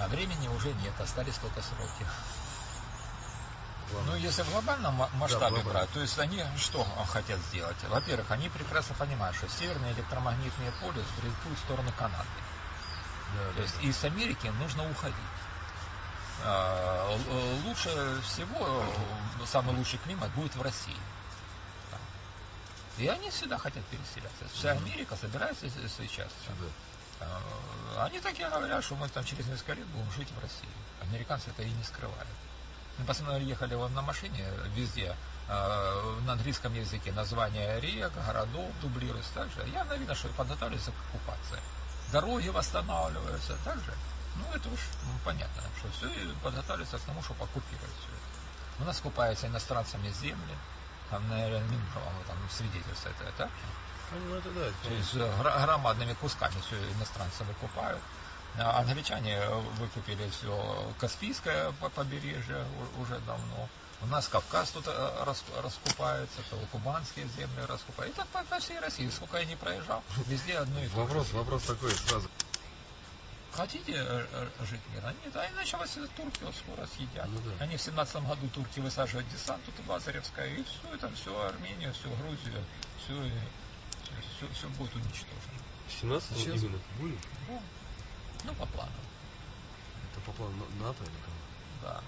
А времени уже нет, остались только сроки. Главное. Ну, если в глобальном ма- масштабе глобально. брать, то есть они что хотят сделать? Во-первых, они прекрасно понимают, что северные электромагнитные поля сбредут в сторону Канады. Да, То да, есть из Америки нужно уходить. А, Лучше всего, самый лучший климат будет в России. И они сюда хотят переселяться. Вся Америка собирается сейчас. Сюда. А, Они так и говорят, что мы там через несколько лет будем жить в России. Американцы это и не скрывают. Мы постоянно ехали вот на машине везде, э, на английском языке, названия рек, городов дублируются также. Явно видно, что подготавливаются к оккупации. Дороги восстанавливаются также. Ну, это уж ну, понятно, что все подготавливается к тому, чтобы оккупировать все это. У нас купаются иностранцами земли, там, наверное, Минпромом там свидетельство это, так? Ну, это да. То есть э, громадными кусками все иностранцы выкупают. А Англичане выкупили все Каспийское по- побережье уже давно. У нас Кавказ тут э, рас- раскупается, кубанские земли раскупают. И так по, по всей России, сколько я не проезжал, везде одно и то же. Вопрос, вопрос такой сразу. Хотите э, э, жить мирно? Нет, а иначе вас турки вот скоро съедят. Ну да. Они в 17 году турки высаживают десант тут в Лазаревское, и все это, все Армения, все Грузию, все, все, все будет уничтожено. 17 Сейчас именно. будет? Ну, ну, по плану, Это по плану На- НАТО или кого? да.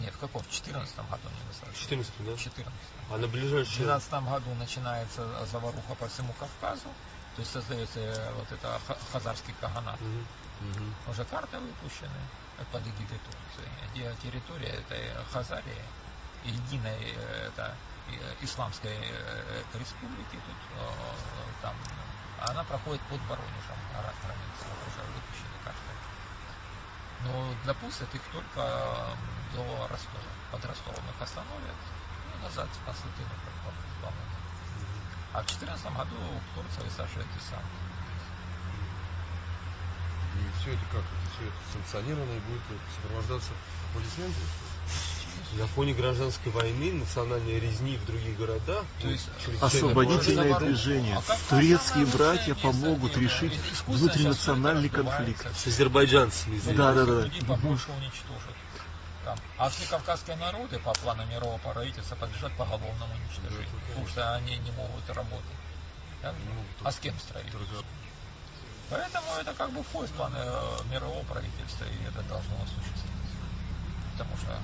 Нет, в каком? В 14 году не высаживают. 14 да? В 14 А на В ближайшие... 12 году начинается заваруха по всему Кавказу, то есть создается э, вот это ха- хазарский каганат. Мгм. Мгм. Уже карты выпущены э, под эгидой Турции, где территория этой Хазарии, единой э, это, э, исламской э, этой республики, тут э, там, она проходит под Воронежем, гора- граница, уже выпущены карты. Но допустят их только э, до Ростова. Под Ростовом их остановят и назад в Константинополь, по-моему. А в 2014 году Турция высаживает десант. И все это как? Все это санкционировано и будет сопровождаться аплодисментами? На фоне гражданской войны, национальной резни в других городах, То есть Освободительное движение. А как Турецкие братья помогут решить внутринациональный конфликт. с азербайджанцами. Ну, Да, да, да. Людей побольше уничтожат. Там. А все кавказские народы по плану мирового правительства подлежат поголовному уничтожению, Да, потому что они не могут работать. Не могут А с кем строить? Поэтому это как бы входит в планы э, мирового правительства, и это должно осуществиться. Потому что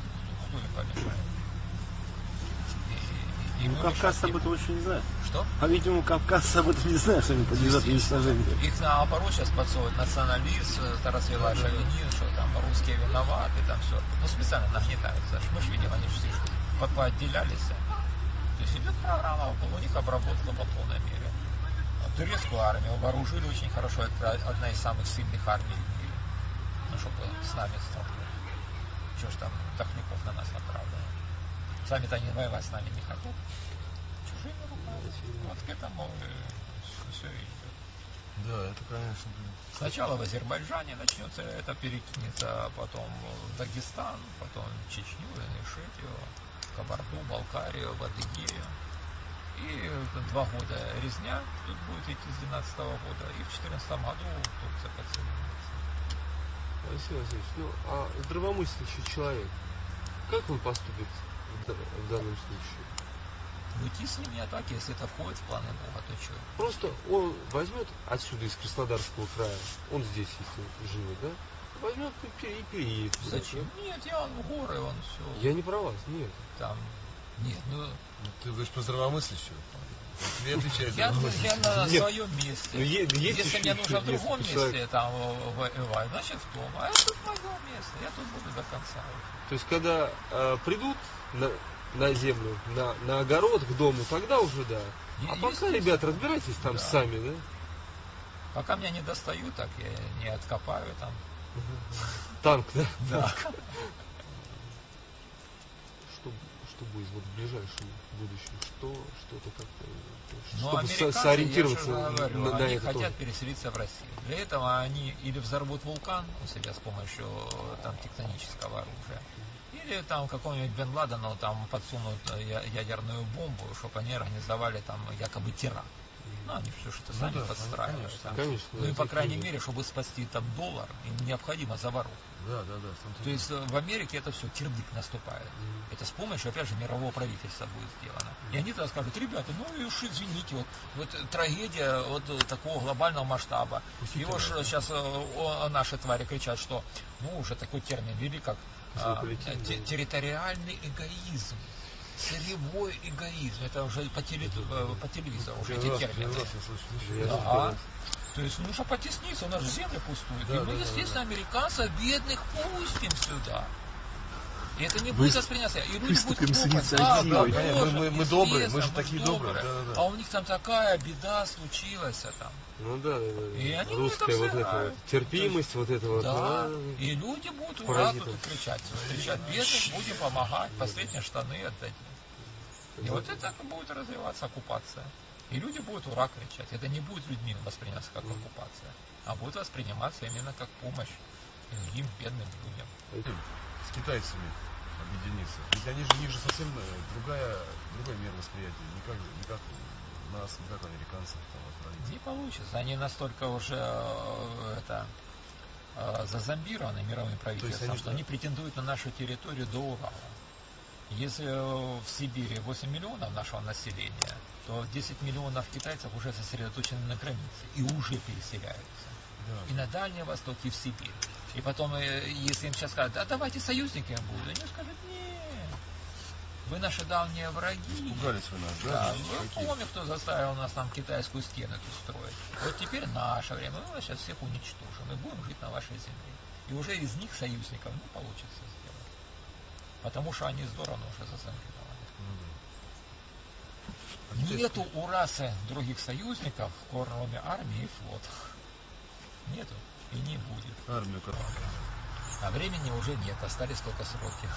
Ну, мы Кавказ мешать об этом очень не знает. Что? А, видимо, Кавказ об этом не знает, что они подлежат уничтожению. Их наоборот сейчас подсовывают националист, это развела шовинизм, что там русские виноваты, там все. Ну, специально нагнетаются. Мы же видим, они все по- поотделялись. То есть идет программа, у них обработка по полной мере. Турецкую армию вооружили очень хорошо, это одна из самых сильных армий в мире. Ну, чтобы с нами столкнуть. Чего ж там Тахников на? Сами-то они воевать с нами не хотят. Чужими руками. Вот к этому все идет. Да, это, конечно. Сначала в Азербайджане начнется, это перекинется, потом в Дагестан, потом в Чечню, Ингушетию, Кабарду, Балкарию, в Адыгею. И два года резня тут будет идти с 12 года, и в 2014 году Турция подсоединится. Алексей Васильевич, ну, а здравомыслящий человек, как он поступит в, да- в данном случае? Уйти с ними атаки, если это входит в планы Бога, то что? Просто он возьмет отсюда, из Краснодарского края, он здесь, если живет, да? Возьмет и пере- и переедет. Зачем? Нет, я он в горы, он все. Я не про вас, нет. Там. Нет, ну Ну, Ты говоришь про здравомыслящего. Тебе отвечает я, я на Нет. своем месте. Ну, есть Если еще- мне нужно в другом человек- месте там воевать, значит в том. А это мое место, я тут буду до конца. То есть, когда э, придут на, на землю, на, на огород, к дому, тогда уже да. Е- А пока, ребят, разбирайтесь там Да. сами, да? Пока меня не достают, так я не откопаю там. Танк, да? Да. Что, будет вот в ближайшем будущем? Что, что-то как-то, Но чтобы сориентироваться говорю, на, на они это хотят тоже. переселиться в Россию. Для этого они или взорвут вулкан у себя с помощью там тектонического оружия, или там какого-нибудь Бен Ладена там подсунут э, ядерную бомбу, чтобы они организовали там якобы теракт. Ну, они все что-то Ну сами да, подстраивают. конечно, конечно, Ну и, по крайней мере, чтобы спасти там доллар, им необходимо заворот. Да, да, да. там То есть э, в Америке это все кирдык наступает. Это с помощью, опять же, мирового правительства будет сделано. И они тогда скажут, ребята, ну и уж извините, вот, вот трагедия вот э, такого глобального масштаба. Пустите нас, же да. сейчас наши твари кричат, что, ну, уже такой термин ввели, как а, те- территориальный эгоизм. Сырьевой эгоизм. Это уже по, теле- э, по телевизору уже эти термины. Да. То есть нужно потесниться, у нас же земля пустует. Да, и мы, да, да, естественно, американцев бедных пустим сюда. И это не будет восприняться. И люди будут инициативой. Да, Да, Боже, мы- мы добрые, мы же такие добрые, да, да, да. А у них там такая беда случилась а там. Ну да, да, да. И они Русская вот эта терпимость, вот это вот. Да. И люди будут ура тут кричать. Кричать бедным, будем помогать, последние штаны отдать. И вот это будет развиваться оккупация. И люди будут ура кричать. Это не будет людьми восприниматься как оккупация, а будет восприниматься именно как помощь другим бедным людям. С китайцами объединиться. Ведь они же, у них же совсем э, другая, другой мир восприятия. Не как, не как у нас, не как у американцев. Там. Не получится. Они настолько уже э, это э, зазомбированы мировым правительством, они, что они претендуют на нашу территорию до Урала. Если в Сибири 8 миллионов нашего населения, то 10 миллионов китайцев уже сосредоточены на границе и уже переселяются. И на Дальний Восток, и в Сибирь. И потом, э, если им сейчас скажут, а давайте союзниками будут, они скажут, нет, вы наши давние враги. Пугались вы нас, да? Да, Значит, вы какие? кто заставил нас там китайскую стену строить. Вот теперь наше время, мы сейчас всех уничтожим и будем жить на вашей земле. И уже из них союзников не получится сделать. Потому что они здорово уже зазомбированы. Ну да. А Нету у расы других союзников, кроме армии и флота. Нету и не будет. Армию как А времени уже нет, остались только сроки.